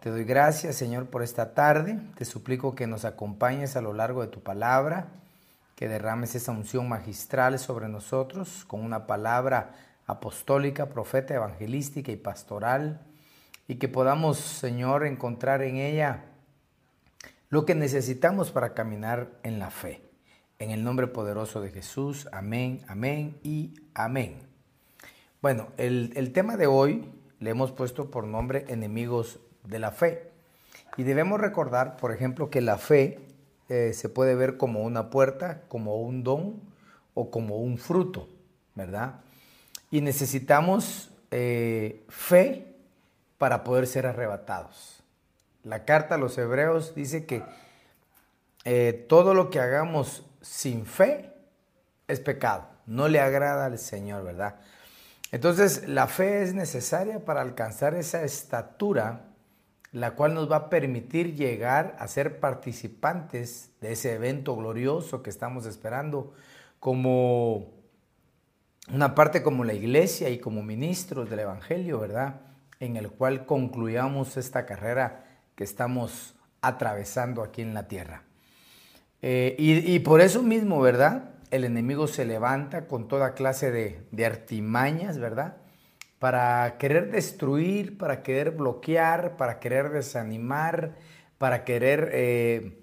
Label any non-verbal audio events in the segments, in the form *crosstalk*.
Te doy gracias, Señor, por esta tarde. Te suplico que nos acompañes a lo largo de tu palabra, que derrames esa unción magistral sobre nosotros con una palabra apostólica, profeta, evangelística y pastoral, y que podamos, Señor, encontrar en ella lo que necesitamos para caminar en la fe. En el nombre poderoso de Jesús, amén, amén y amén. Bueno, el, el tema de hoy le hemos puesto por nombre enemigos de la fe. Y debemos recordar, por ejemplo, que la fe eh, se puede ver como una puerta, como un don o como un fruto, ¿verdad? Y necesitamos eh, fe para poder ser arrebatados. La carta a los hebreos dice que eh, todo lo que hagamos sin fe es pecado, no le agrada al Señor, ¿verdad? Entonces, la fe es necesaria para alcanzar esa estatura, la cual nos va a permitir llegar a ser participantes de ese evento glorioso que estamos esperando como una parte como la iglesia y como ministros del Evangelio, ¿verdad? En el cual concluyamos esta carrera que estamos atravesando aquí en la tierra. Eh, y, y por eso mismo, ¿verdad? El enemigo se levanta con toda clase de, artimañas, ¿verdad? Para querer destruir, para querer bloquear, para querer desanimar, para querer eh,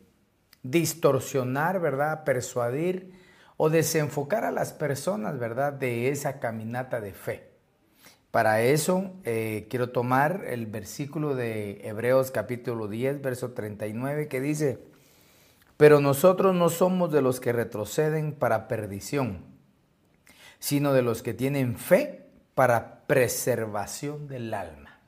distorsionar, ¿verdad? Persuadir o desenfocar a las personas, ¿verdad? De esa caminata de fe. Para eso eh, quiero tomar el versículo de Hebreos capítulo 10, verso 39, que dice, pero nosotros no somos de los que retroceden para perdición, sino de los que tienen fe para preservación del alma.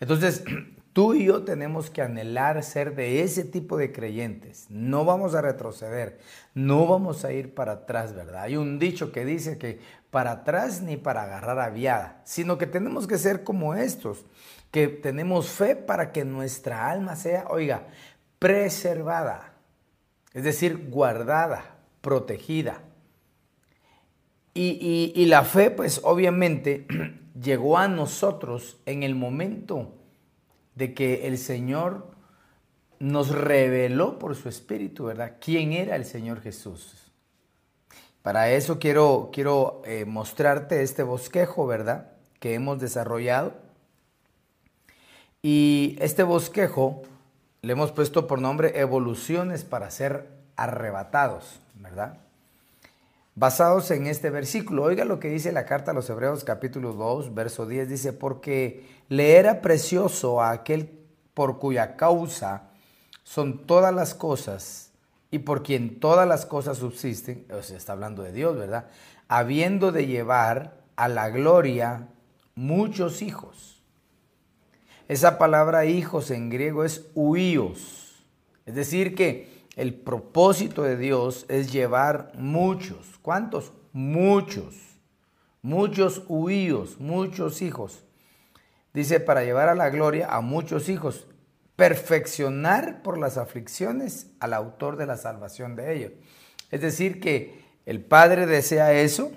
Entonces, *clears throat* tú y yo tenemos que anhelar ser de ese tipo de creyentes. No vamos a retroceder, no vamos a ir para atrás, ¿verdad? Hay un dicho que dice que para atrás ni para agarrar aviada, sino que tenemos que ser como estos, que tenemos fe para que nuestra alma sea, oiga, preservada es decir, guardada, protegida. Y, la fe, pues obviamente, *clears throat* llegó a nosotros en el momento de que el Señor nos reveló por su Espíritu, ¿verdad? ¿Quién era el Señor Jesús? Para eso quiero, quiero eh, mostrarte este bosquejo, ¿verdad? Que hemos desarrollado. Y este bosquejo le hemos puesto por nombre evoluciones para ser arrebatados, ¿verdad? Basados en este versículo, oiga lo que dice la carta a los Hebreos capítulo 2, verso 10, dice, porque le era precioso a aquel por cuya causa son todas las cosas y por quien todas las cosas subsisten, o sea, está hablando de Dios, ¿verdad? Habiendo de llevar a la gloria muchos hijos. Esa palabra hijos en griego es huíos. Es decir, que el propósito de Dios es llevar muchos. ¿Cuántos? Muchos. Muchos huíos, muchos hijos. Dice, para llevar a la gloria a muchos hijos. Perfeccionar por las aflicciones al autor de la salvación de ellos. Es decir, que el Padre desea eso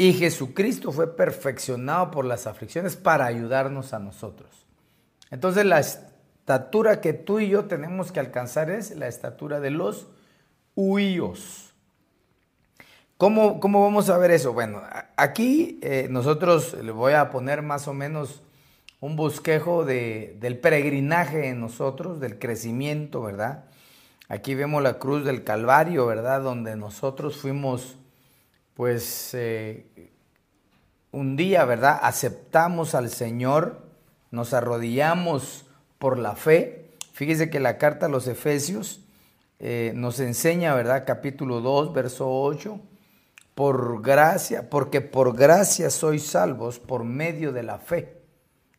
y Jesucristo fue perfeccionado por las aflicciones para ayudarnos a nosotros. Entonces la estatura que tú y yo tenemos que alcanzar es la estatura de los huíos. ¿Cómo, ¿Cómo, vamos a ver eso? Bueno, aquí eh, nosotros le voy a poner más o menos un bosquejo de, del peregrinaje en nosotros, del crecimiento, ¿verdad? Aquí vemos la cruz del Calvario, ¿verdad? Donde nosotros fuimos pues eh, un día, ¿verdad? Aceptamos al Señor, nos arrodillamos por la fe. Fíjese que la carta a los Efesios eh, nos enseña, ¿verdad? Capítulo 2, verso 8. Por gracia, porque por gracia sois salvos por medio de la fe.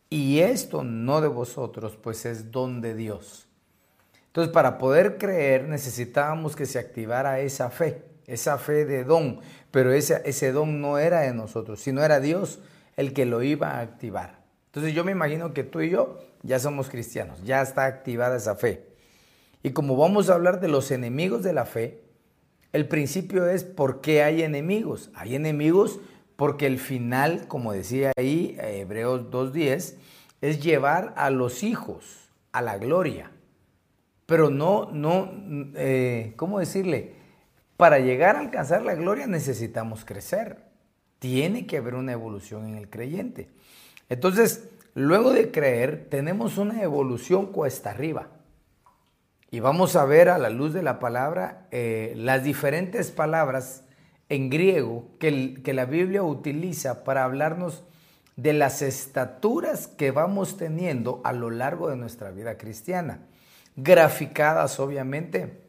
Y esto no de vosotros, pues es don de Dios. Entonces, para poder creer necesitábamos que se activara esa fe, esa fe de don. Pero ese, ese don no era de nosotros, sino era Dios el que lo iba a activar. Entonces yo me imagino que tú y yo ya somos cristianos, ya está activada esa fe. Y como vamos a hablar de los enemigos de la fe, el principio es por qué hay enemigos. Hay enemigos porque el final, como decía ahí Hebreos 2.10, es llevar a los hijos a la gloria. Pero no, no, eh, ¿cómo decirle? Para llegar a alcanzar la gloria necesitamos crecer. Tiene que haber una evolución en el creyente. Entonces, luego de creer, tenemos una evolución cuesta arriba. Y vamos a ver a la luz de la palabra eh, las diferentes palabras en griego que, que la Biblia utiliza para hablarnos de las estaturas que vamos teniendo a lo largo de nuestra vida cristiana, graficadas obviamente,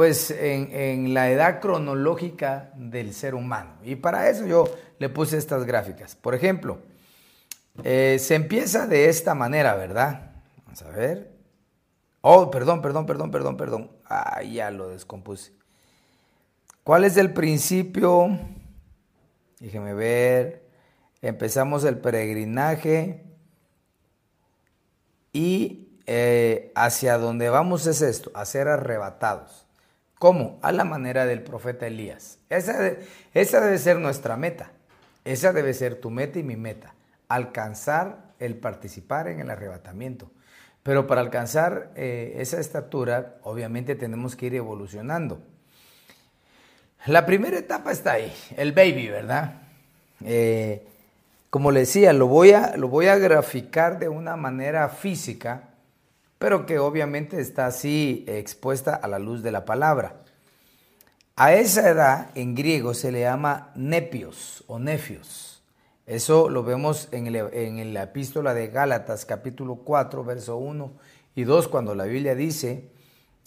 pues en, la edad cronológica del ser humano. Y para eso yo le puse estas gráficas. Por ejemplo, eh, se empieza de esta manera, ¿verdad? Vamos a ver. Oh, perdón, perdón, perdón, perdón, perdón. Ah, ya lo descompuse. ¿Cuál es el principio? Déjeme ver. Empezamos el peregrinaje. Y eh, hacia donde vamos es esto, a ser arrebatados. ¿Cómo? A la manera del profeta Elías. Esa, debe ser nuestra meta. Esa debe ser tu meta y mi meta alcanzar el participar en el arrebatamiento. Pero para alcanzar eh, esa estatura, obviamente tenemos que ir evolucionando. La primera etapa está ahí, el baby, ¿verdad? Eh, como le decía, lo voy, a, lo voy a graficar de una manera física, pero que obviamente está así expuesta a la luz de la palabra. A esa edad en griego se le llama nepios o nefios. Eso lo vemos en, la epístola de Gálatas capítulo 4, verso 1 y 2, cuando la Biblia dice,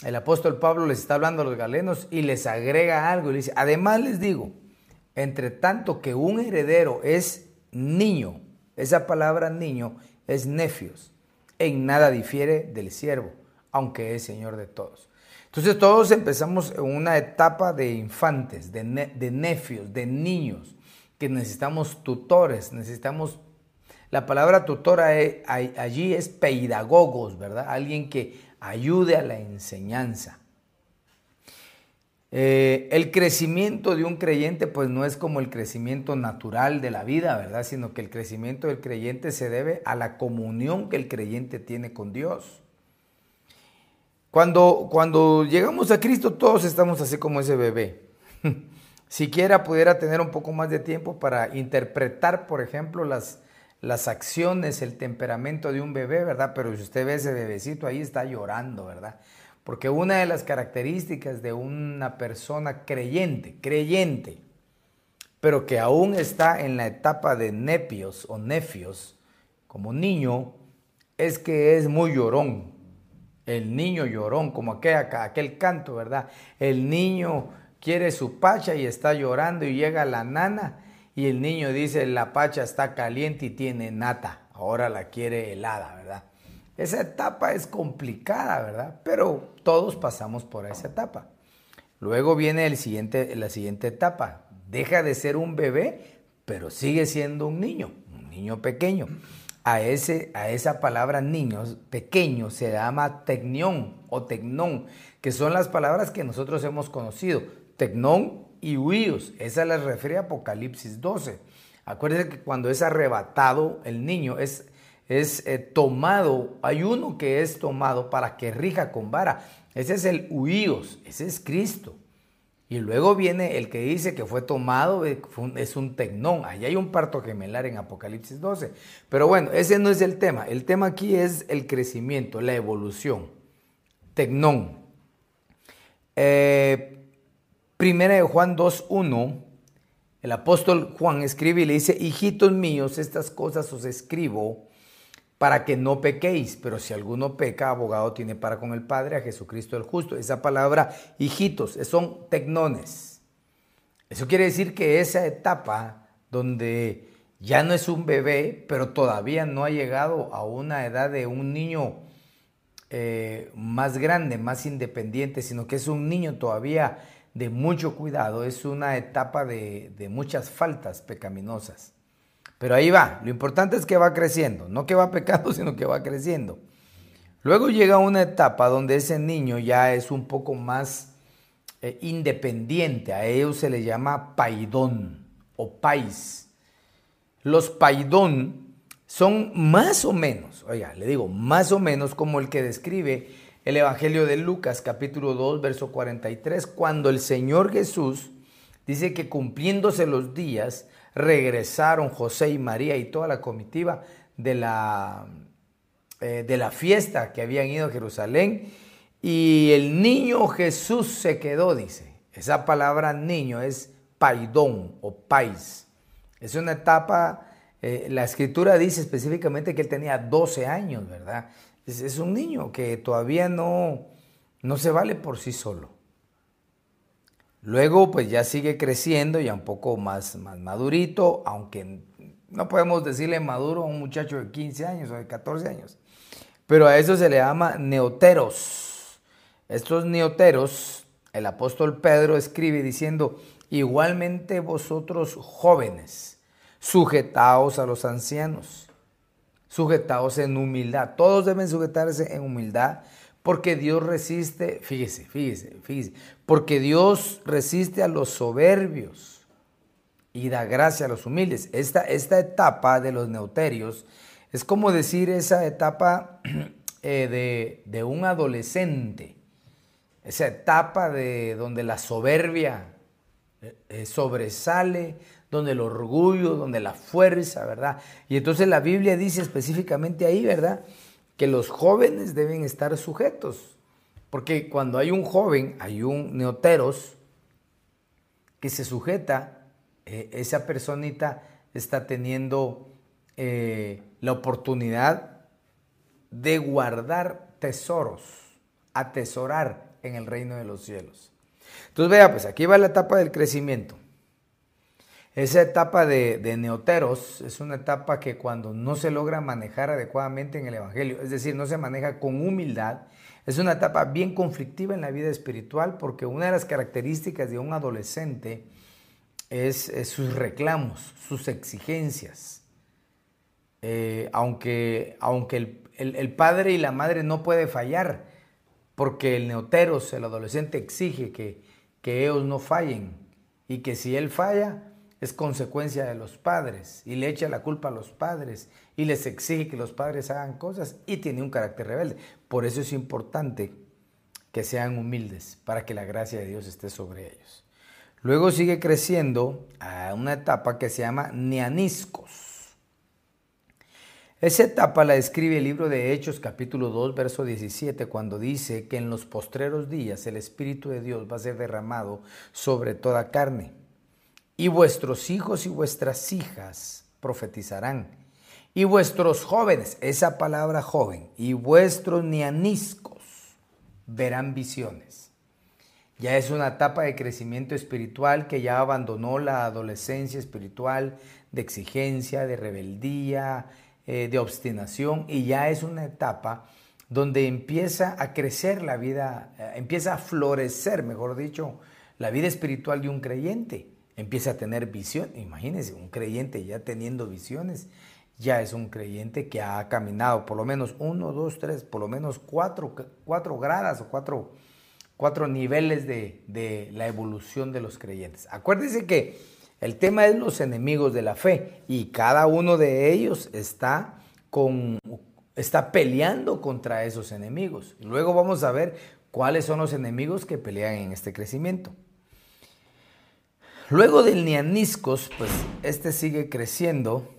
el apóstol Pablo les está hablando a los galenos y les agrega algo y dice, además les digo, entre tanto que un heredero es niño, esa palabra niño es nefios, en nada difiere del siervo, aunque es señor de todos. Entonces todos empezamos en una etapa de infantes, de, de nefios, de niños que necesitamos tutores, necesitamos... La palabra tutora allí es pedagogos, ¿verdad? Alguien que ayude a la enseñanza. Eh, el crecimiento de un creyente pues no es como el crecimiento natural de la vida, ¿verdad? Sino que el crecimiento del creyente se debe a la comunión que el creyente tiene con Dios. Cuando, cuando llegamos a Cristo todos estamos así como ese bebé. *laughs* siquiera pudiera tener un poco más de tiempo para interpretar, por ejemplo, las, las acciones, el temperamento de un bebé, ¿verdad? Pero si usted ve ese bebecito ahí está llorando, ¿verdad? Porque una de las características de una persona creyente, creyente, pero que aún está en la etapa de nepios o nefios, como niño, es que es muy llorón. El niño llorón, como aquel, aquel canto, ¿verdad? El niño quiere su pacha y está llorando y llega la nana y el niño dice la pacha está caliente y tiene nata, ahora la quiere helada, ¿verdad? Esa etapa es complicada, ¿verdad? Pero todos pasamos por esa etapa. Luego viene el siguiente, la siguiente etapa. Deja de ser un bebé, pero sigue siendo un niño, un niño pequeño. A, ese, a esa palabra niños pequeño se llama tecnión o tecnón, que son las palabras que nosotros hemos conocido tecnón y huíos. Esa la refiere a Apocalipsis 12. Acuérdense que cuando es arrebatado el niño es, es eh, tomado, hay uno que es tomado para que rija con vara. Ese es el huíos, ese es Cristo. Y luego viene el que dice que fue tomado, eh, es un tecnón. Ahí hay un parto gemelar en Apocalipsis 12. Pero bueno, ese no es el tema. El tema aquí es el crecimiento, la evolución. Tecnón. Eh, Primera de Juan 2.1, el apóstol Juan escribe y le dice, hijitos míos, estas cosas os escribo para que no pequéis, pero si alguno peca, abogado tiene para con el Padre a Jesucristo el justo. Esa palabra, hijitos, son tecnones. Eso quiere decir que esa etapa donde ya no es un bebé, pero todavía no ha llegado a una edad de un niño eh, más grande, más independiente, sino que es un niño todavía de mucho cuidado, es una etapa de, de muchas faltas pecaminosas. Pero ahí va, lo importante es que va creciendo, no que va pecando, *laughs* sino que va creciendo. Luego llega una etapa donde ese niño ya es un poco más eh, independiente, a ellos se le llama paidón o pais. Los paidón son más o menos, oiga, le digo, más o menos como el que describe el Evangelio de Lucas capítulo 2, verso 43, cuando el Señor Jesús dice que cumpliéndose los días, regresaron José y María y toda la comitiva de la, eh, de la fiesta que habían ido a Jerusalén y el niño Jesús se quedó, dice. Esa palabra niño es paidón o pais. Es una etapa, eh, la escritura dice específicamente que él tenía 12 años, ¿verdad? Es, un niño que todavía no, no se vale por sí solo. Luego, pues ya sigue creciendo, ya un poco más, más madurito, aunque no podemos decirle maduro a un muchacho de 15 años o de 14 años. Pero a eso se le llama neoteros. Estos neoteros, el apóstol Pedro escribe diciendo, igualmente vosotros jóvenes, sujetaos a los ancianos sujetados en humildad. Todos deben sujetarse en humildad porque Dios resiste, fíjese, fíjese, fíjese, porque Dios resiste a los soberbios y da gracia a los humildes. Esta, esta etapa de los neuterios es como decir esa etapa *clears throat* eh, de, un adolescente, esa etapa de donde la soberbia eh, eh, sobresale, donde el orgullo, donde la fuerza, ¿verdad? Y entonces la Biblia dice específicamente ahí, ¿verdad? Que los jóvenes deben estar sujetos. Porque cuando hay un joven, hay un neoteros que se sujeta, eh, esa personita está teniendo eh, la oportunidad de guardar tesoros, atesorar en el reino de los cielos. Entonces vea, pues aquí va la etapa del crecimiento. Esa etapa de, neoteros es una etapa que cuando no se logra manejar adecuadamente en el Evangelio, es decir, no se maneja con humildad, es una etapa bien conflictiva en la vida espiritual porque una de las características de un adolescente es, sus reclamos, sus exigencias. Eh, aunque aunque el, padre y la madre no puede fallar, porque el neoteros, el adolescente, exige que, que ellos no fallen y que si él falla, es consecuencia de los padres y le echa la culpa a los padres y les exige que los padres hagan cosas y tiene un carácter rebelde. Por eso es importante que sean humildes para que la gracia de Dios esté sobre ellos. Luego sigue creciendo a una etapa que se llama neaniscos. Esa etapa la describe el libro de Hechos capítulo 2 verso 17 cuando dice que en los postreros días el Espíritu de Dios va a ser derramado sobre toda carne y vuestros hijos y vuestras hijas profetizarán, y vuestros jóvenes, esa palabra joven, y vuestros nianiscos verán visiones. Ya es una etapa de crecimiento espiritual que ya abandonó la adolescencia espiritual de exigencia, de rebeldía, eh, de obstinación, y ya es una etapa donde empieza a crecer la vida, eh, empieza a florecer, mejor dicho, la vida espiritual de un creyente empieza a tener visión. Imagínense, un creyente ya teniendo visiones, ya es un creyente que ha caminado por lo menos uno, dos, tres, por lo menos cuatro, cuatro gradas o cuatro, cuatro niveles de, de la evolución de los creyentes. Acuérdense que el tema es los enemigos de la fe y cada uno de ellos está con está peleando contra esos enemigos. Luego vamos a ver cuáles son los enemigos que pelean en este crecimiento. Luego del nianiscos, pues este sigue creciendo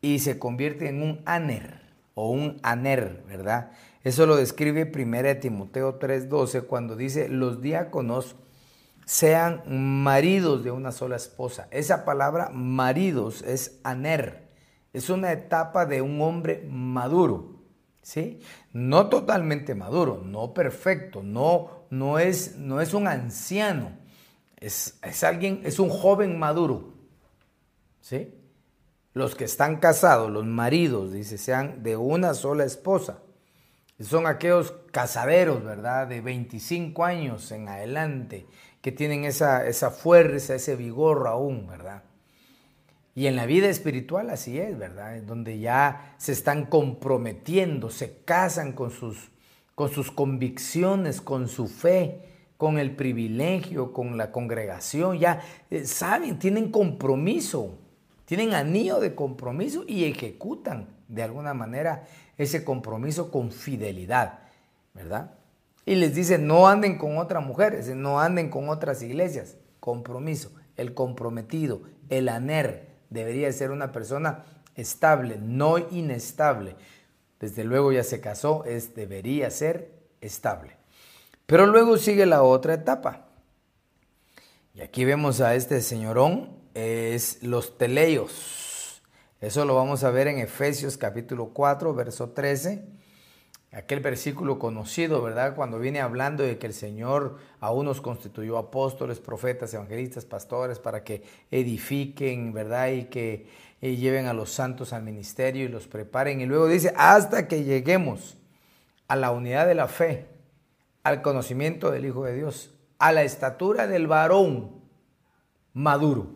y se convierte en un aner o un aner, ¿verdad? Eso lo describe 1 Timoteo 3:12 cuando dice, los diáconos sean maridos de una sola esposa. Esa palabra maridos es aner es una etapa de un hombre maduro, ¿sí? No totalmente maduro, no perfecto, no, no, es, no es un anciano, es, es alguien, es un joven maduro, ¿sí? Los que están casados, los maridos, dice, sean de una sola esposa. Son aquellos casaderos, ¿verdad? De 25 años en adelante, que tienen esa, esa fuerza, ese vigor aún, ¿verdad? Y en la vida espiritual así es, ¿verdad? Donde ya se están comprometiendo, se casan con sus, con sus convicciones, con su fe, con el privilegio, con la congregación, ya eh, saben, tienen compromiso, tienen anillo de compromiso y ejecutan de alguna manera ese compromiso con fidelidad, ¿verdad? Y les dice, no anden con otras mujeres, no anden con otras iglesias, compromiso, el comprometido, el aner, debería ser una persona estable, no inestable. Desde luego ya se casó, es, debería ser estable. Pero luego sigue la otra etapa. Y aquí vemos a este señorón, es los teleios. Eso lo vamos a ver en Efesios capítulo 4, verso 13 aquel versículo conocido, ¿verdad? Cuando viene hablando de que el Señor a unos constituyó apóstoles, profetas, evangelistas, pastores, para que edifiquen, ¿verdad? Y que lleven a los santos al ministerio y los preparen. Y luego dice, hasta que lleguemos a la unidad de la fe, al conocimiento del Hijo de Dios, a la estatura del varón maduro,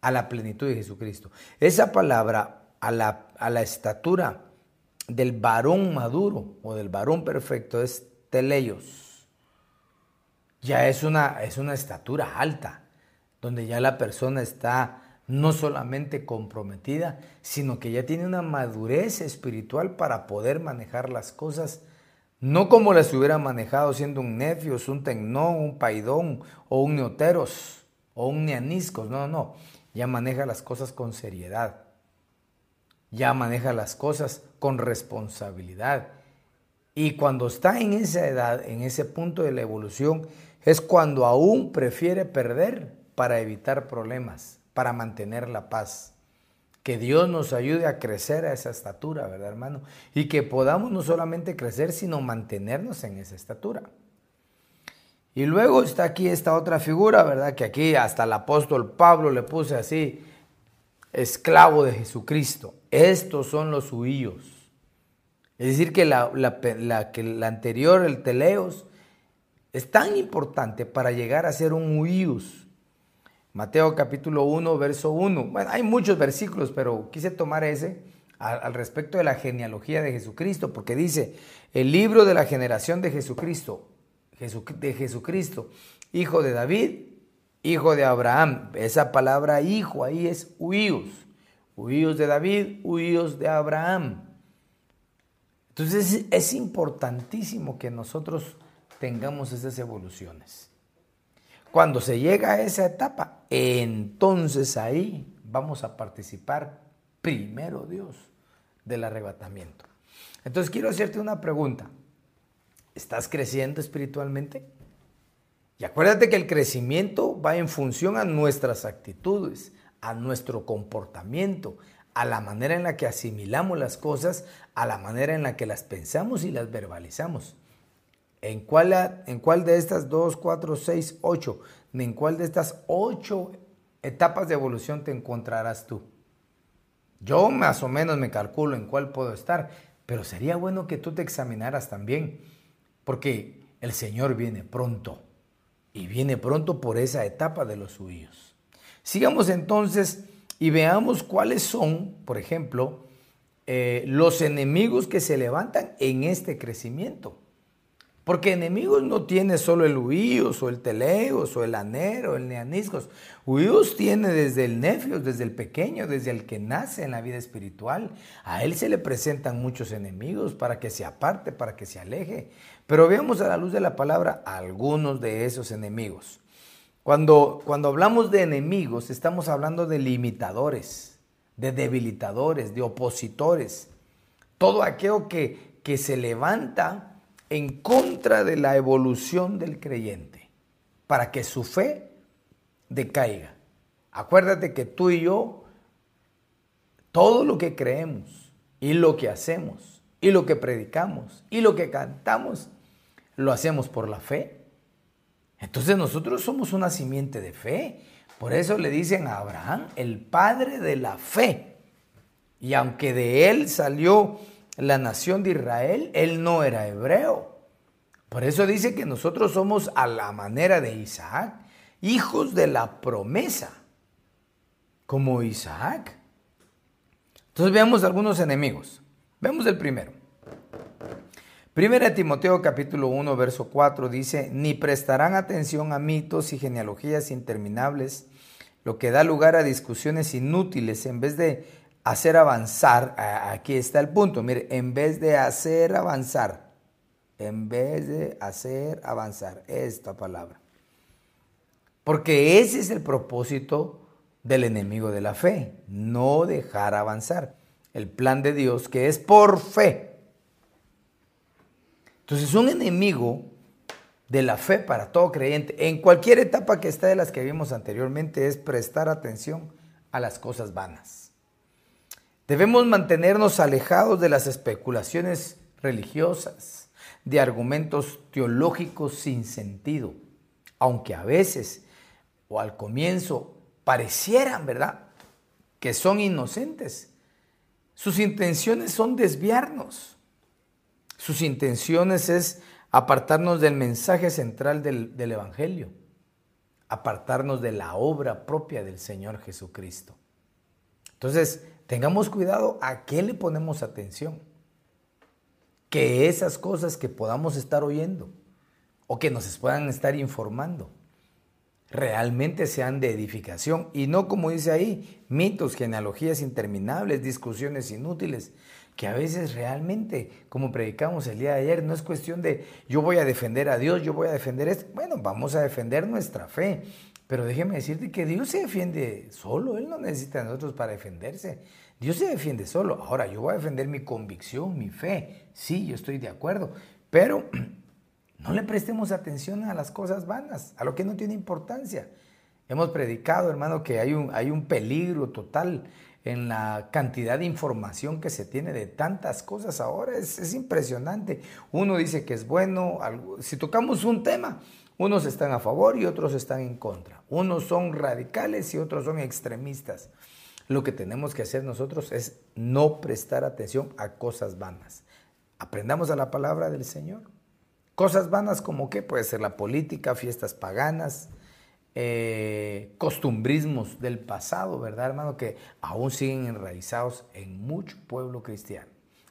a la plenitud de Jesucristo. Esa palabra, a la, a la estatura, del varón maduro o del varón perfecto es teleios. Ya es una, es una estatura alta, donde ya la persona está no solamente comprometida, sino que ya tiene una madurez espiritual para poder manejar las cosas, no como las hubiera manejado siendo un nefios, un tecnón, un paidón o un neoteros o un neaniscos, no, no, ya maneja las cosas con seriedad ya maneja las cosas con responsabilidad. Y cuando está en esa edad, en ese punto de la evolución, es cuando aún prefiere perder para evitar problemas, para mantener la paz. Que Dios nos ayude a crecer a esa estatura, ¿verdad, hermano? Y que podamos no solamente crecer, sino mantenernos en esa estatura. Y luego está aquí esta otra figura, ¿verdad? Que aquí hasta el apóstol Pablo le puse así, esclavo de Jesucristo. Estos son los huíos. Es decir, que la, que la anterior, el teleos, es tan importante para llegar a ser un huíos. Mateo capítulo 1, verso 1. Bueno, hay muchos versículos, pero quise tomar ese al, respecto de la genealogía de Jesucristo, porque dice, el libro de la generación de Jesucristo, de Jesucristo, hijo de David, hijo de Abraham. Esa palabra hijo ahí es huíos. Huíos de David, huíos de Abraham. Entonces es importantísimo que nosotros tengamos esas evoluciones. Cuando se llega a esa etapa, entonces ahí vamos a participar primero Dios del arrebatamiento. Entonces quiero hacerte una pregunta. ¿Estás creciendo espiritualmente? Y acuérdate que el crecimiento va en función a nuestras actitudes, a nuestro comportamiento, a la manera en la que asimilamos las cosas, a la manera en la que las pensamos y las verbalizamos. ¿En cuál, de estas dos, cuatro, seis, ocho, en cuál de estas ocho etapas de evolución te encontrarás tú? Yo más o menos me calculo en cuál puedo estar, pero sería bueno que tú te examinaras también, porque el Señor viene pronto y viene pronto por esa etapa de los suyos. Sigamos entonces y veamos cuáles son, por ejemplo, eh, los enemigos que se levantan en este crecimiento. Porque enemigos no tiene solo el huíos o el teleos o el anero, el neaniscos. Huíos tiene desde el nefios, desde el pequeño, desde el que nace en la vida espiritual. A él se le presentan muchos enemigos para que se aparte, para que se aleje. Pero veamos a la luz de la palabra algunos de esos enemigos. Cuando, cuando hablamos de enemigos, estamos hablando de limitadores, de debilitadores, de opositores. Todo aquello que, que se levanta en contra de la evolución del creyente, para que su fe decaiga. Acuérdate que tú y yo todo lo que creemos y lo que hacemos y lo que predicamos y lo que cantamos, lo hacemos por la fe. Entonces nosotros somos una simiente de fe. Por eso le dicen a Abraham, el padre de la fe. Y aunque de él salió la nación de Israel, él no era hebreo. Por eso dice que nosotros somos a la manera de Isaac, hijos de la promesa, como Isaac. Entonces veamos algunos enemigos. Vemos el primero. Primera Timoteo capítulo 1 verso 4 dice, ni prestarán atención a mitos y genealogías interminables, lo que da lugar a discusiones inútiles en vez de hacer avanzar, aquí está el punto, mire, en vez de hacer avanzar, en vez de hacer avanzar esta palabra. Porque ese es el propósito del enemigo de la fe, no dejar avanzar el plan de Dios que es por fe entonces, un enemigo de la fe para todo creyente, en cualquier etapa que esté de las que vimos anteriormente, es prestar atención a las cosas vanas. Debemos mantenernos alejados de las especulaciones religiosas, de argumentos teológicos sin sentido, aunque a veces o al comienzo parecieran, ¿verdad?, que son inocentes. Sus intenciones son desviarnos sus intenciones es apartarnos del mensaje central del, Evangelio, apartarnos de la obra propia del Señor Jesucristo. Entonces, tengamos cuidado a qué le ponemos atención. Que esas cosas que podamos estar oyendo o que nos puedan estar informando realmente sean de edificación y no como dice ahí, mitos, genealogías interminables, discusiones inútiles, que a veces realmente, como predicamos el día de ayer, no es cuestión de yo voy a defender a Dios, yo voy a defender esto. Bueno, vamos a defender nuestra fe. Pero déjeme decirte que Dios se defiende solo, Él no necesita a nosotros para defenderse. Dios se defiende solo. Ahora, yo voy a defender mi convicción, mi fe. Sí, yo estoy de acuerdo. Pero *clears throat* no le prestemos atención a las cosas vanas, a lo que no tiene importancia. Hemos predicado, hermano, que hay un, hay un peligro total en la cantidad de información que se tiene de tantas cosas ahora. Es, impresionante. Uno dice que es bueno. Si tocamos un tema, unos están a favor y otros están en contra. Unos son radicales y otros son extremistas. Lo que tenemos que hacer nosotros es no prestar atención a cosas vanas. Aprendamos a la palabra del Señor. Cosas vanas como qué puede ser la política, fiestas paganas, eh, costumbrismos del pasado, ¿verdad, hermano? Que aún siguen enraizados en mucho pueblo cristiano.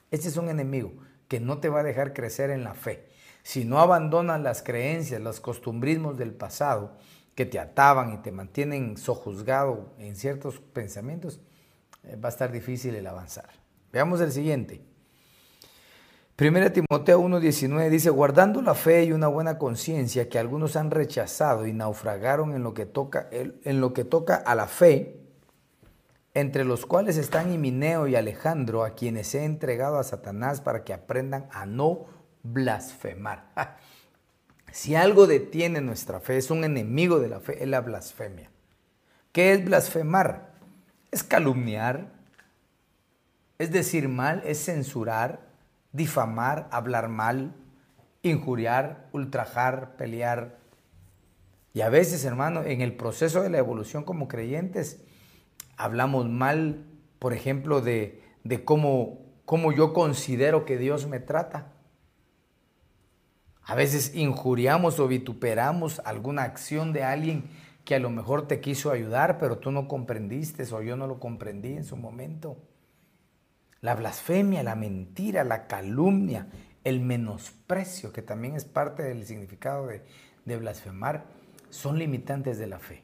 Este es un enemigo que no te va a dejar crecer en la fe. Si no abandonas las creencias, los costumbrismos del pasado que te ataban y te mantienen sojuzgado en ciertos pensamientos, eh, va a estar difícil el avanzar. Veamos el siguiente. 1 Timoteo 1.19 dice, guardando la fe y una buena conciencia que algunos han rechazado y naufragaron en lo, que toca, en lo que toca a la fe, entre los cuales están Himineo y Alejandro, a quienes he entregado a Satanás para que aprendan a no blasfemar. *laughs* Si algo detiene nuestra fe, es un enemigo de la fe, es la blasfemia. ¿Qué es blasfemar? Es calumniar, es decir mal, es censurar, difamar, hablar mal, injuriar, ultrajar, pelear. Y a veces, hermano, en el proceso de la evolución como creyentes, hablamos mal, por ejemplo, de, cómo, cómo yo considero que Dios me trata. A veces injuriamos o vituperamos alguna acción de alguien que a lo mejor te quiso ayudar, pero tú no comprendiste o yo no lo comprendí en su momento. La blasfemia, la mentira, la calumnia, el menosprecio, que también es parte del significado de, blasfemar, son limitantes de la fe.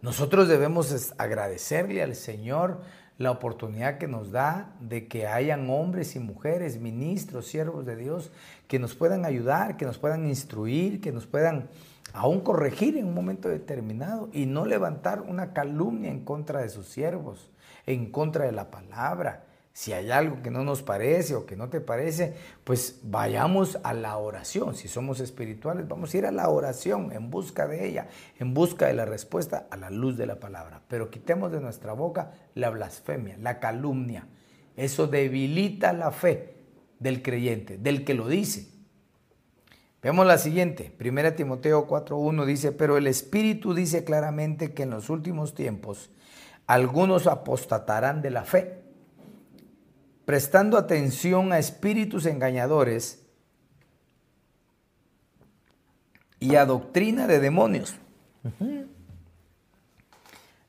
Nosotros debemos agradecerle al Señor la oportunidad que nos da de que hayan hombres y mujeres, ministros, siervos de Dios, que nos puedan ayudar, que nos puedan instruir, que nos puedan aún corregir en un momento determinado y no levantar una calumnia en contra de sus siervos, en contra de la palabra, Si hay algo que no nos parece o que no te parece, pues vayamos a la oración. Si somos espirituales, vamos a ir a la oración en busca de ella, en busca de la respuesta a la luz de la palabra. Pero quitemos de nuestra boca la blasfemia, la calumnia. Eso debilita la fe del creyente, del que lo dice. Veamos la siguiente. 1 Timoteo 4.1 dice, pero el Espíritu dice claramente que en los últimos tiempos algunos apostatarán de la fe prestando atención a espíritus engañadores y a doctrina de demonios.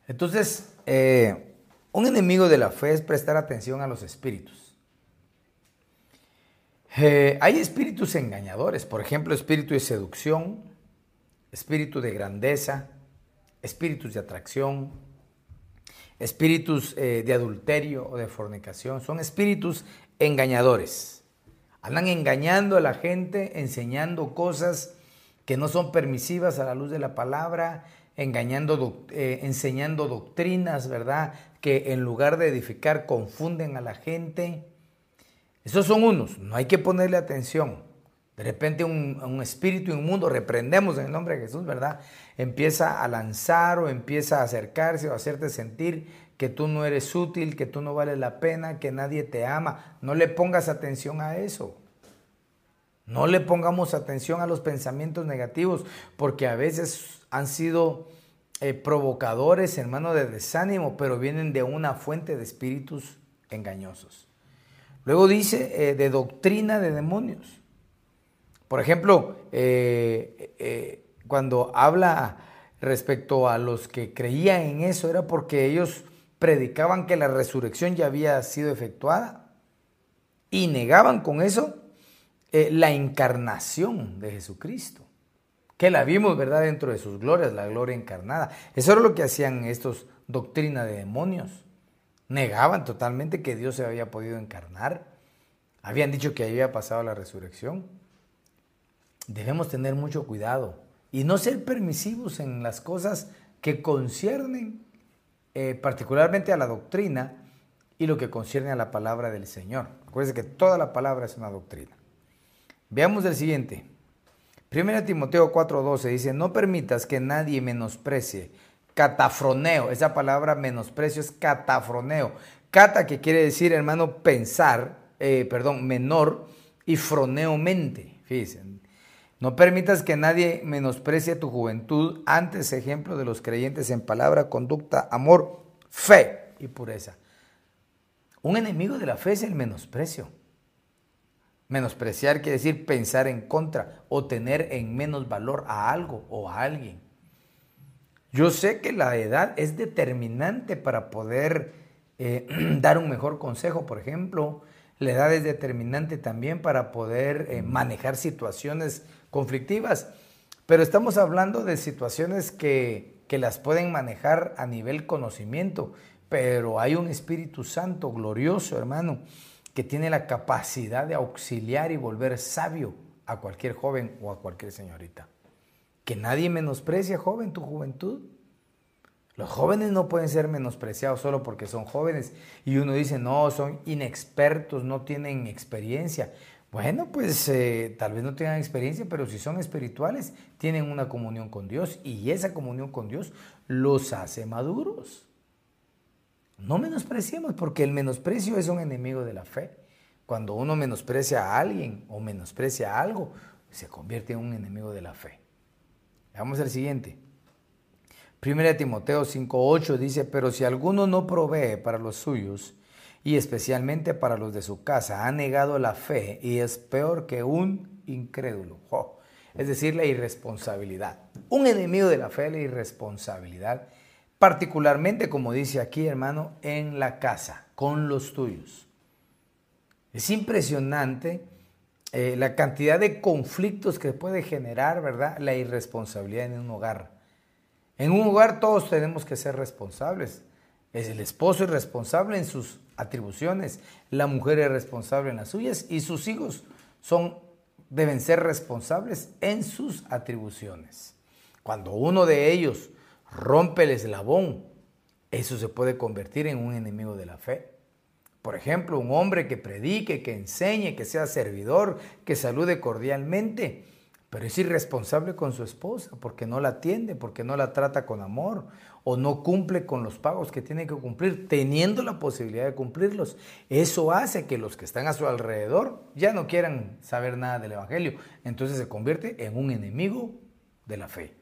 Entonces, eh, un enemigo de la fe es prestar atención a los espíritus. Eh, hay espíritus engañadores, por ejemplo, espíritu de seducción, espíritu de grandeza, espíritus de atracción, espíritus eh, de adulterio o de fornicación, son espíritus engañadores. Andan engañando a la gente, enseñando cosas que no son permisivas a la luz de la palabra, engañando, eh, enseñando doctrinas, ¿verdad? Que en lugar de edificar confunden a la gente. Esos son unos, no hay que ponerle atención. De repente un, espíritu inmundo, reprendemos en el nombre de Jesús, ¿verdad? Empieza a lanzar o empieza a acercarse o a hacerte sentir que tú no eres útil, que tú no vales la pena, que nadie te ama. No le pongas atención a eso. No le pongamos atención a los pensamientos negativos, porque a veces han sido eh, provocadores, hermano, de desánimo, pero vienen de una fuente de espíritus engañosos. Luego dice eh, de doctrina de demonios. Por ejemplo, eh, eh, cuando habla respecto a los que creían en eso, era porque ellos predicaban que la resurrección ya había sido efectuada y negaban con eso eh, la encarnación de Jesucristo, que la vimos, ¿verdad?, dentro de sus glorias, la gloria encarnada. Eso era lo que hacían estos doctrina de demonios. Negaban totalmente que Dios se había podido encarnar. Habían dicho que había pasado la resurrección debemos tener mucho cuidado y no ser permisivos en las cosas que conciernen eh, particularmente a la doctrina y lo que concierne a la palabra del Señor. Acuérdense que toda la palabra es una doctrina. Veamos el siguiente. 1 Timoteo 4:12 dice, no permitas que nadie menosprecie. Catafroneo, esa palabra menosprecio es catafroneo. Cata que quiere decir, hermano, pensar, eh, perdón, menor y froneo mente. Fíjense, no permitas que nadie menosprecie tu juventud, antes ejemplo de los creyentes en palabra, conducta, amor, fe y pureza. Un enemigo de la fe es el menosprecio. Menospreciar quiere decir pensar en contra o tener en menos valor a algo o a alguien. Yo sé que la edad es determinante para poder eh, *clears throat* dar un mejor consejo, por ejemplo. La edad es determinante también para poder eh, manejar situaciones conflictivas, pero estamos hablando de situaciones que, que las pueden manejar a nivel conocimiento, pero hay un Espíritu Santo glorioso, hermano, que tiene la capacidad de auxiliar y volver sabio a cualquier joven o a cualquier señorita. Que nadie menosprecia, joven, tu juventud. Los jóvenes no pueden ser menospreciados solo porque son jóvenes y uno dice, no, son inexpertos, no tienen experiencia. Bueno, pues eh, tal vez no tengan experiencia, pero si son espirituales, tienen una comunión con Dios y esa comunión con Dios los hace maduros. No menospreciemos, porque el menosprecio es un enemigo de la fe. Cuando uno menosprecia a alguien o menosprecia algo, se convierte en un enemigo de la fe. Vamos al siguiente. 1 Timoteo 5:8 dice, pero si alguno no provee para los suyos, y especialmente para los de su casa, ha negado la fe y es peor que un incrédulo. Es decir, la irresponsabilidad. Un enemigo de la fe la irresponsabilidad, particularmente, como dice aquí, hermano, en la casa, con los tuyos. Es impresionante eh, la cantidad de conflictos que puede generar, ¿verdad? La irresponsabilidad en un hogar. En un hogar todos tenemos que ser responsables. Es el esposo es responsable en sus atribuciones, la mujer es responsable en las suyas y sus hijos son, deben ser responsables en sus atribuciones. Cuando uno de ellos rompe el eslabón, eso se puede convertir en un enemigo de la fe. Por ejemplo, un hombre que predique, que enseñe, que sea servidor, que salude cordialmente, pero es irresponsable con su esposa porque no la atiende, porque no la trata con amor o no cumple con los pagos que tiene que cumplir, teniendo la posibilidad de cumplirlos. Eso hace que los que están a su alrededor ya no quieran saber nada del Evangelio. Entonces se convierte en un enemigo de la fe.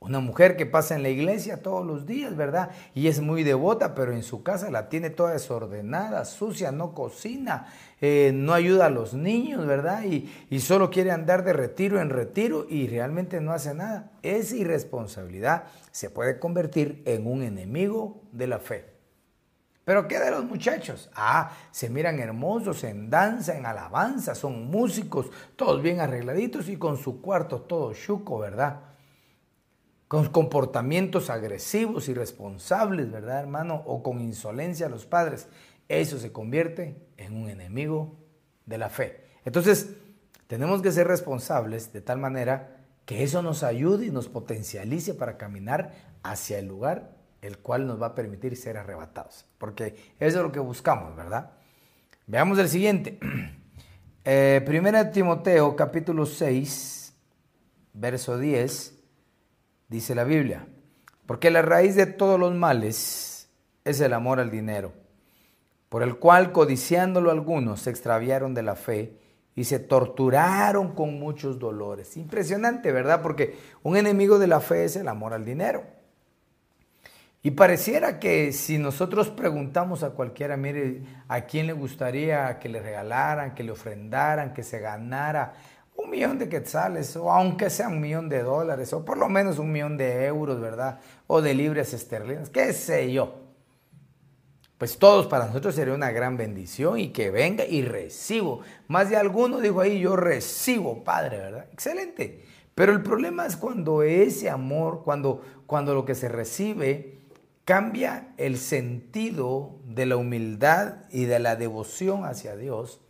Una mujer que pasa en la iglesia todos los días, ¿verdad? Y es muy devota, pero en su casa la tiene toda desordenada, sucia, no cocina, eh, no ayuda a los niños, ¿verdad? Y, y solo quiere andar de retiro en retiro y realmente no hace nada. Esa irresponsabilidad se puede convertir en un enemigo de la fe. Pero ¿qué de los muchachos? Ah, se miran hermosos en danza, en alabanza, son músicos, todos bien arregladitos y con su cuarto todo chuco, ¿verdad? Con comportamientos agresivos, irresponsables, ¿verdad, hermano? O con insolencia a los padres. Eso se convierte en un enemigo de la fe. Entonces, tenemos que ser responsables de tal manera que eso nos ayude y nos potencialice para caminar hacia el lugar el cual nos va a permitir ser arrebatados. Porque eso es lo que buscamos, ¿verdad? Veamos el siguiente. *clears throat* Eh, primera Timoteo capítulo 6, verso 10 dice la Biblia, porque la raíz de todos los males es el amor al dinero, por el cual codiciándolo algunos se extraviaron de la fe y se torturaron con muchos dolores. Impresionante, ¿verdad? Porque un enemigo de la fe es el amor al dinero. Y pareciera que si nosotros preguntamos a cualquiera, mire, ¿a quién le gustaría que le regalaran, que le ofrendaran, que se ganara un millón de quetzales, o aunque sea un millón de dólares, o por lo menos un millón de euros, ¿verdad? O de libres esterlinas, qué sé yo. Pues todos para nosotros sería una gran bendición y que venga y recibo. Más de alguno dijo ahí, yo recibo, Padre, ¿verdad? Excelente. Pero el problema es cuando ese amor, cuando, cuando lo que se recibe cambia el sentido de la humildad y de la devoción hacia Dios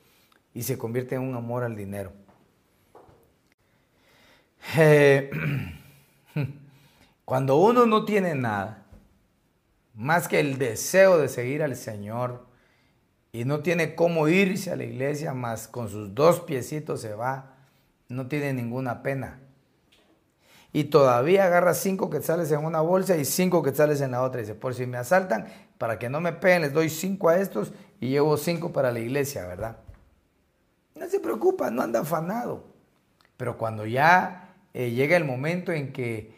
y se convierte en un amor al dinero. Eh, *clears throat* cuando uno no tiene nada, más que el deseo de seguir al Señor, y no tiene cómo irse a la iglesia, más con sus dos piecitos se va, no tiene ninguna pena. Y todavía agarra cinco quetzales en una bolsa y cinco quetzales en la otra. Y dice, por si me asaltan, para que no me peguen, les doy cinco a estos y llevo cinco para la iglesia, ¿verdad? No se preocupa, no anda afanado. Pero cuando ya eh, llega el momento en que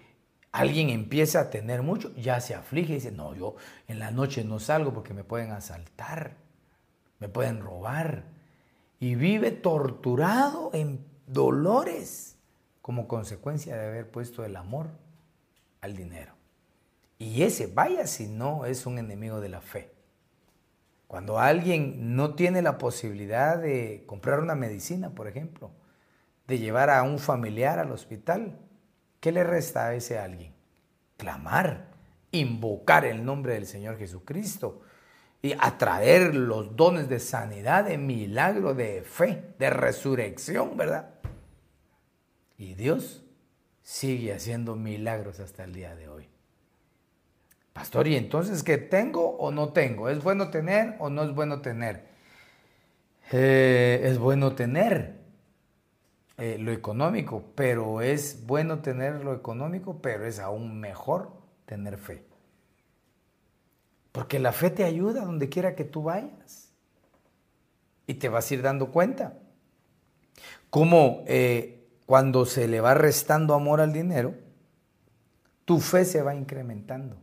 alguien empieza a tener mucho, ya se aflige y dice, no, yo en la noche no salgo porque me pueden asaltar, me pueden robar. Y vive torturado en dolores como consecuencia de haber puesto el amor al dinero. Y ese, vaya si no, es un enemigo de la fe. Cuando alguien no tiene la posibilidad de comprar una medicina, por ejemplo, de llevar a un familiar al hospital, ¿qué le resta a ese alguien? Clamar, invocar el nombre del Señor Jesucristo y atraer los dones de sanidad, de milagro, de fe, de resurrección, ¿verdad? Y Dios sigue haciendo milagros hasta el día de hoy. Pastor, ¿y entonces qué tengo o no tengo? ¿Es bueno tener o no es bueno tener? Eh, es bueno tener, eh, lo económico, pero es bueno tener lo económico, pero es aún mejor tener fe. Porque la fe te ayuda donde quiera que tú vayas. Y te vas a ir dando cuenta. Como eh, cuando se le va restando amor al dinero, tu fe se va incrementando.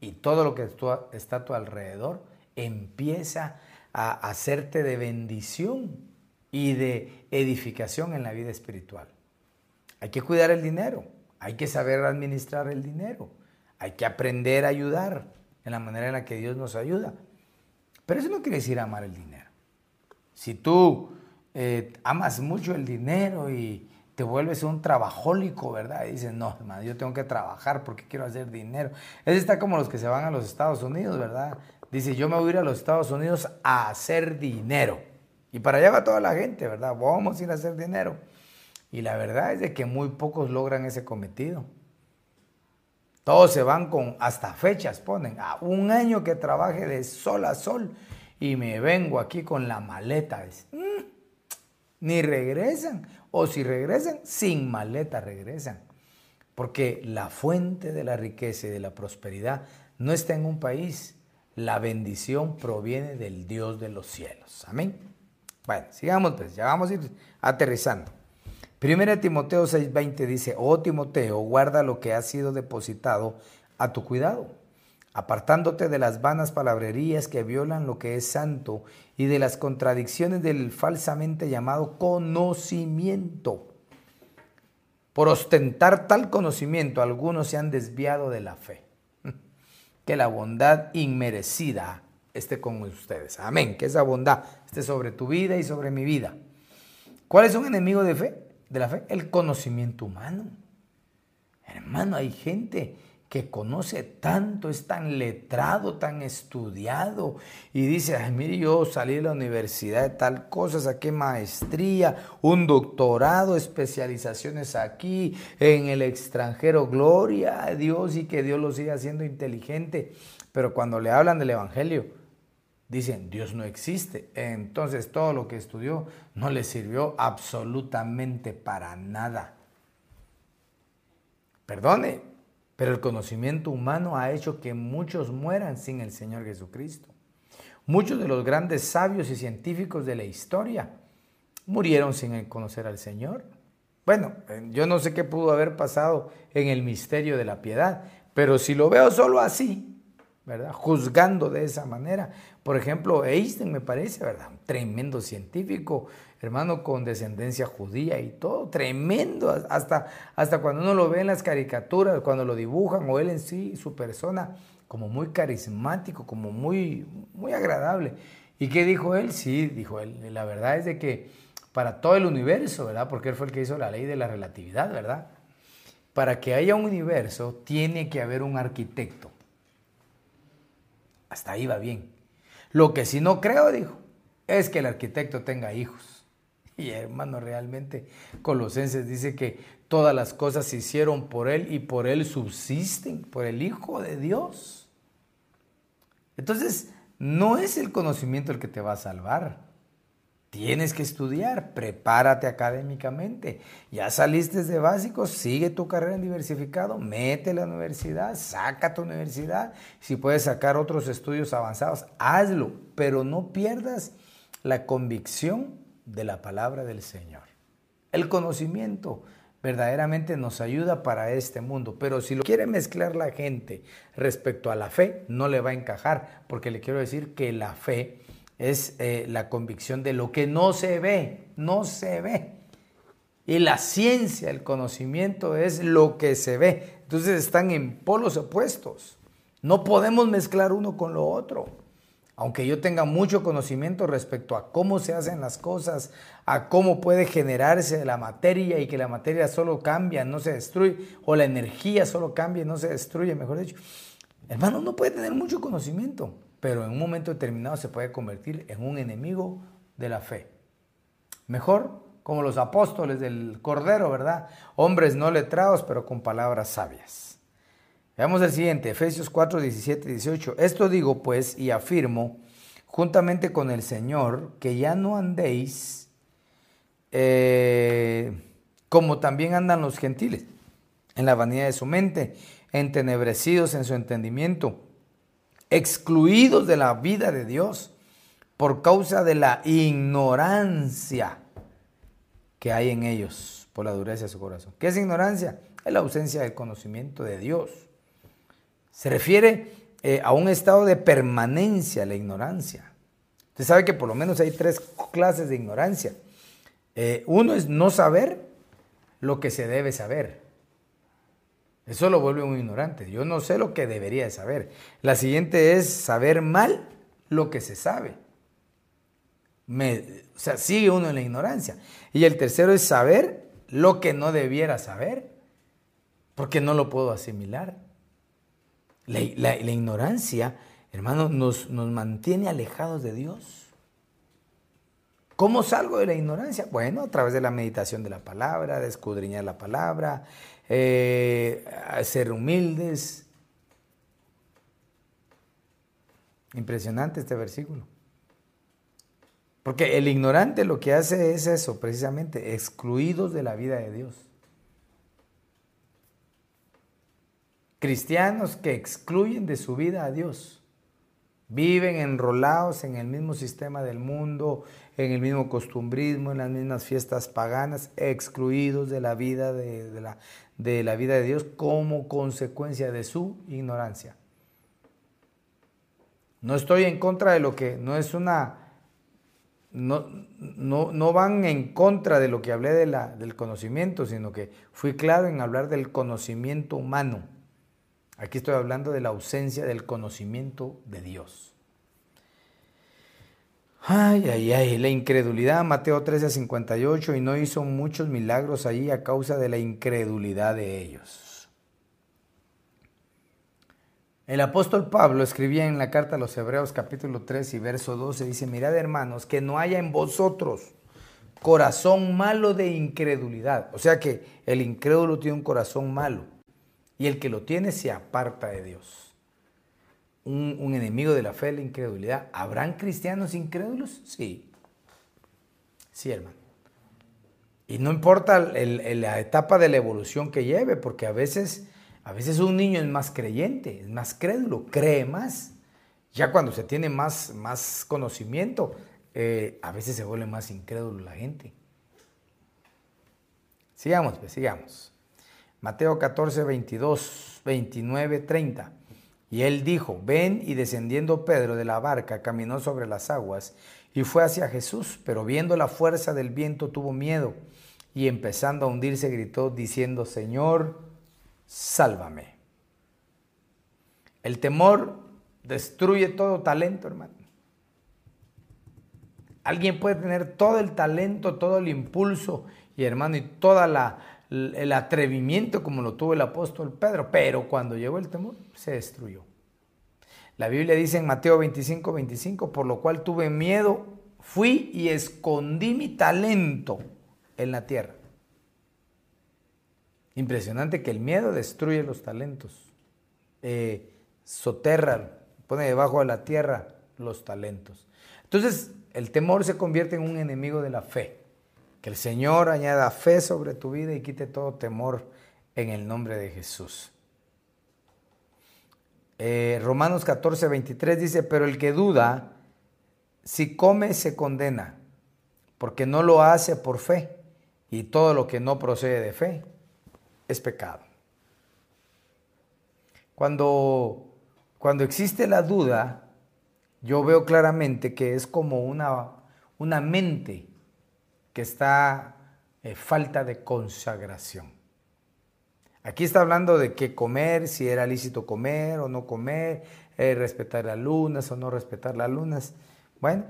Y todo lo que está a tu alrededor empieza a hacerte de bendición y de edificación en la vida espiritual. Hay que cuidar el dinero, hay que saber administrar el dinero, hay que aprender a ayudar en la manera en la que Dios nos ayuda. Pero eso no quiere decir amar el dinero. Si tú eh, amas mucho el dinero y te vuelves un trabajólico, ¿verdad? Y dices, no, hermano, yo tengo que trabajar porque quiero hacer dinero. Es está como los que se van a los Estados Unidos, ¿verdad? Dice, yo me voy a ir a los Estados Unidos a hacer dinero. Y para allá va toda la gente, ¿verdad? Vamos a ir a hacer dinero. Y la verdad es de que muy pocos logran ese cometido. Todos se van con, hasta fechas ponen, a un año que trabaje de sol a sol. y me vengo aquí con la maleta. Mm, ni regresan. O si regresan, sin maleta regresan. Porque la fuente de la riqueza y de la prosperidad no está en un país. La bendición proviene del Dios de los cielos. Amén. Bueno, sigamos pues, ya vamos a ir aterrizando. Primera Timoteo 6:20 dice, oh Timoteo, guarda lo que ha sido depositado a tu cuidado, apartándote de las vanas palabrerías que violan lo que es santo y de las contradicciones del falsamente llamado conocimiento. Por ostentar tal conocimiento, algunos se han desviado de la fe. *laughs* Que la bondad inmerecida esté con ustedes. Amén. Que esa bondad esté sobre tu vida y sobre mi vida. ¿Cuál es un enemigo de fe? De la fe, el conocimiento humano. Hermano, hay gente que conoce tanto, es tan letrado, tan estudiado, y dice, ay, mire, yo salí de la universidad de tal cosa, saqué maestría, un doctorado, especializaciones aquí, en el extranjero, gloria a Dios y que Dios lo siga haciendo inteligente, pero cuando le hablan del Evangelio, dicen, Dios no existe, entonces todo lo que estudió no le sirvió absolutamente para nada. Perdone, pero el conocimiento humano ha hecho que muchos mueran sin el Señor Jesucristo. Muchos de los grandes sabios y científicos de la historia murieron sin conocer al Señor. Bueno, eh, yo no sé qué pudo haber pasado en el misterio de la piedad, pero si lo veo solo así, ¿verdad? Juzgando de esa manera. Por ejemplo, Einstein me parece, ¿verdad? Un tremendo científico, hermano, con descendencia judía y todo, tremendo, hasta, hasta cuando uno lo ve en las caricaturas, cuando lo dibujan, o él en sí, su persona, como muy carismático, como muy, muy agradable. ¿Y qué dijo él? Sí, dijo él, la verdad es de que para todo el universo, ¿verdad? Porque él fue el que hizo la ley de la relatividad, ¿verdad? Para que haya un universo, tiene que haber un arquitecto. Hasta ahí va bien. Lo que sí no creo, dijo, es que el arquitecto tenga hijos. *laughs* Y hermano, realmente Colosenses dice que todas las cosas se hicieron por Él y por Él subsisten, por el Hijo de Dios. Entonces, no es el conocimiento el que te va a salvar. Tienes que estudiar, prepárate académicamente. Ya saliste de básico, sigue tu carrera en diversificado, mete la universidad, saca tu universidad. Si puedes sacar otros estudios avanzados, hazlo, pero no pierdas la convicción de la palabra del Señor. El conocimiento verdaderamente nos ayuda para este mundo, pero si lo quiere mezclar la gente respecto a la fe, no le va a encajar, porque le quiero decir que la fe es eh, la convicción de lo que no se ve, no se ve. Y la ciencia, el conocimiento es lo que se ve. Entonces están en polos opuestos. No podemos mezclar uno con lo otro aunque yo tenga mucho conocimiento respecto a cómo se hacen las cosas, a cómo puede generarse la materia y que la materia solo cambia, no se destruye, o la energía solo cambia y no se destruye, mejor dicho. Hermano, no puede tener mucho conocimiento, pero en un momento determinado se puede convertir en un enemigo de la fe. Mejor como los apóstoles del Cordero, ¿verdad? Hombres no letrados, pero con palabras sabias. Veamos el siguiente, Efesios 4, 17 y 18. Esto digo pues y afirmo, juntamente con el Señor, que ya no andéis eh, como también andan los gentiles, en la vanidad de su mente, entenebrecidos en su entendimiento, excluidos de la vida de Dios por causa de la ignorancia que hay en ellos por la dureza de su corazón. ¿Qué es ignorancia? Es la ausencia del conocimiento de Dios. Se refiere eh, a un estado de permanencia, la ignorancia. Usted sabe que por lo menos hay tres clases de ignorancia. Eh, uno es no saber lo que se debe saber. Eso lo vuelve un ignorante. Yo no sé lo que debería saber. La siguiente es saber mal lo que se sabe. o sea, sigue uno en la ignorancia. Y el tercero es saber lo que no debiera saber, porque no lo puedo asimilar. La, ignorancia, hermano, nos, nos mantiene alejados de Dios. ¿Cómo salgo de la ignorancia? Bueno, a través de la meditación de la palabra, de escudriñar la palabra, eh, ser humildes. Impresionante este versículo. Porque el ignorante lo que hace es eso, precisamente, excluidos de la vida de Dios. Cristianos que excluyen de su vida a Dios. Viven enrolados en el mismo sistema del mundo, en el mismo costumbrismo, en las mismas fiestas paganas, excluidos de la vida de, la, de la vida de Dios como consecuencia de su ignorancia. No estoy en contra de lo que no es una no, no, van en contra de lo que hablé de la, del conocimiento, sino que fui claro en hablar del conocimiento humano. Aquí estoy hablando de la ausencia del conocimiento de Dios. Ay, ay, ay, la incredulidad, Mateo 13, 58, y no hizo muchos milagros allí a causa de la incredulidad de ellos. El apóstol Pablo escribía en la carta a los Hebreos capítulo 3 y verso 12, dice, mirad hermanos, que no haya en vosotros corazón malo de incredulidad. O sea que el incrédulo tiene un corazón malo y el que lo tiene se aparta de Dios. Un, enemigo de la fe, la incredulidad. ¿Habrán cristianos incrédulos? Sí. Sí, hermano. Y no importa la etapa de la evolución que lleve, porque a veces a veces un niño es más creyente, es más crédulo, cree más. Ya cuando se tiene más, más conocimiento, eh, a veces se vuelve más incrédulo la gente. Sigamos, pues, sigamos. Mateo 14, 22, 29, 30. Y él dijo, ven y descendiendo Pedro de la barca, caminó sobre las aguas y fue hacia Jesús, pero viendo la fuerza del viento tuvo miedo y empezando a hundirse gritó diciendo, Señor, sálvame. El temor destruye todo talento, hermano. Alguien puede tener todo el talento, todo el impulso y hermano y todo el atrevimiento como lo tuvo el apóstol Pedro, pero cuando llegó el temor se destruyó. La Biblia dice en Mateo 25, 25, por lo cual tuve miedo, fui y escondí mi talento en la tierra. Impresionante que el miedo destruye los talentos. Eh, soterra, pone debajo de la tierra los talentos. Entonces, el temor se convierte en un enemigo de la fe. Que el Señor añada fe sobre tu vida y quite todo temor en el nombre de Jesús. Eh, Romanos 14, 23 dice, pero el que duda, si come se condena, porque no lo hace por fe, y todo lo que no procede de fe es pecado. Cuando, cuando existe la duda, yo veo claramente que es como una, una mente que está en falta de consagración. Aquí está hablando de qué comer, si era lícito comer o no comer, eh, respetar las lunas o no respetar las lunas. Bueno,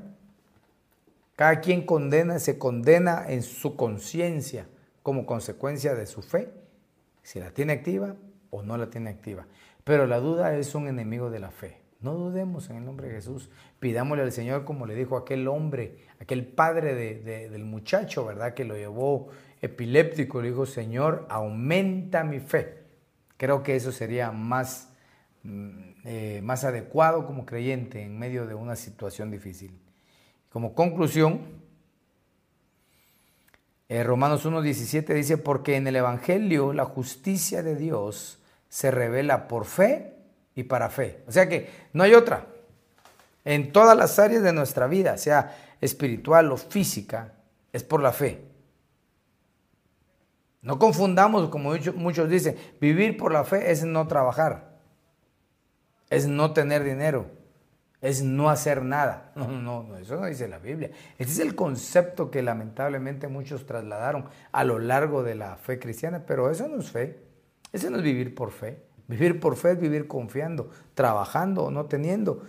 cada quien condena, se condena en su conciencia como consecuencia de su fe si la tiene activa o no la tiene activa. Pero la duda es un enemigo de la fe. No dudemos en el nombre de Jesús. Pidámosle al Señor como le dijo aquel hombre, aquel padre del muchacho, ¿verdad? Que lo llevó epiléptico. Le dijo, Señor, aumenta mi fe. Creo que eso sería más, mm, eh, más adecuado como creyente en medio de una situación difícil. Como conclusión, eh, Romanos 1.17 dice, porque en el Evangelio la justicia de Dios se revela por fe y para fe. O sea que no hay otra. En todas las áreas de nuestra vida, sea espiritual o física, es por la fe. No confundamos, como muchos dicen, vivir por la fe es no trabajar, es no tener dinero es no hacer nada. *laughs* No, no, no, eso no dice la Biblia. Ese es el concepto que lamentablemente muchos trasladaron a lo largo de la fe cristiana, pero eso no es fe. Eso no es vivir por fe. Vivir por fe es vivir confiando, trabajando o no teniendo.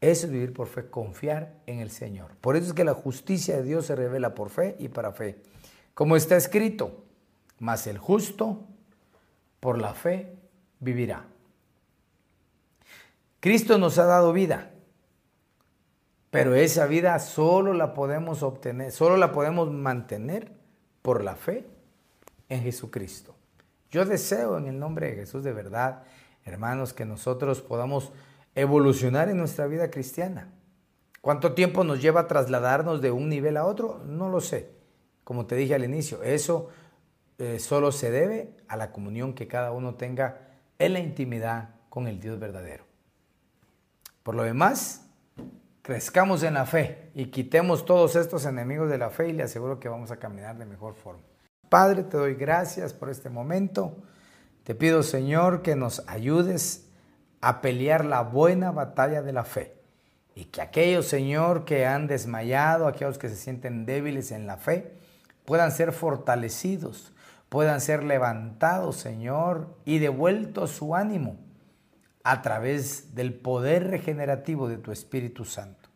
Eso es vivir por fe, confiar en el Señor. Por eso es que la justicia de Dios se revela por fe y para fe. Como está escrito, mas el justo por la fe vivirá. Cristo nos ha dado vida, pero esa vida solo la podemos obtener, solo la podemos mantener por la fe en Jesucristo. Yo deseo en el nombre de Jesús de verdad, hermanos, que nosotros podamos evolucionar en nuestra vida cristiana. ¿Cuánto tiempo nos lleva trasladarnos de un nivel a otro? No lo sé. Como te dije al inicio, eso eh, solo se debe a la comunión que cada uno tenga en la intimidad con el Dios verdadero. Por lo demás, crezcamos en la fe y quitemos todos estos enemigos de la fe y le aseguro que vamos a caminar de mejor forma. Padre, te doy gracias por este momento. Te pido, Señor, que nos ayudes a pelear la buena batalla de la fe. Y que aquellos, Señor, que han desmayado, aquellos que se sienten débiles en la fe, puedan ser fortalecidos, puedan ser levantados, Señor, y devuelto su ánimo a través del poder regenerativo de tu Espíritu Santo.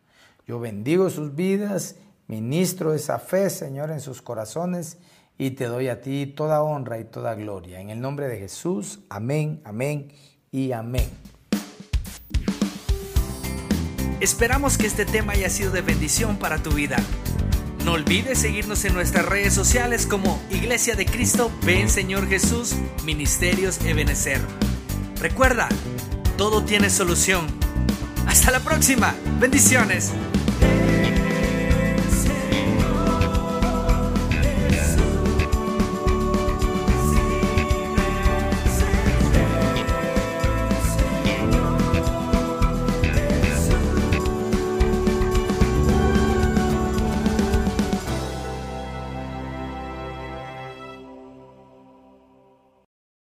Yo bendigo sus vidas, ministro esa fe, Señor, en sus corazones y te doy a ti toda honra y toda gloria. En el nombre de Jesús, amén, amén y amén. Esperamos que este tema haya sido de bendición para tu vida. No olvides seguirnos en nuestras redes sociales como Iglesia de Cristo, Ven Señor Jesús, Ministerios Ebenecer. Recuerda, todo tiene solución. Hasta la próxima. Bendiciones.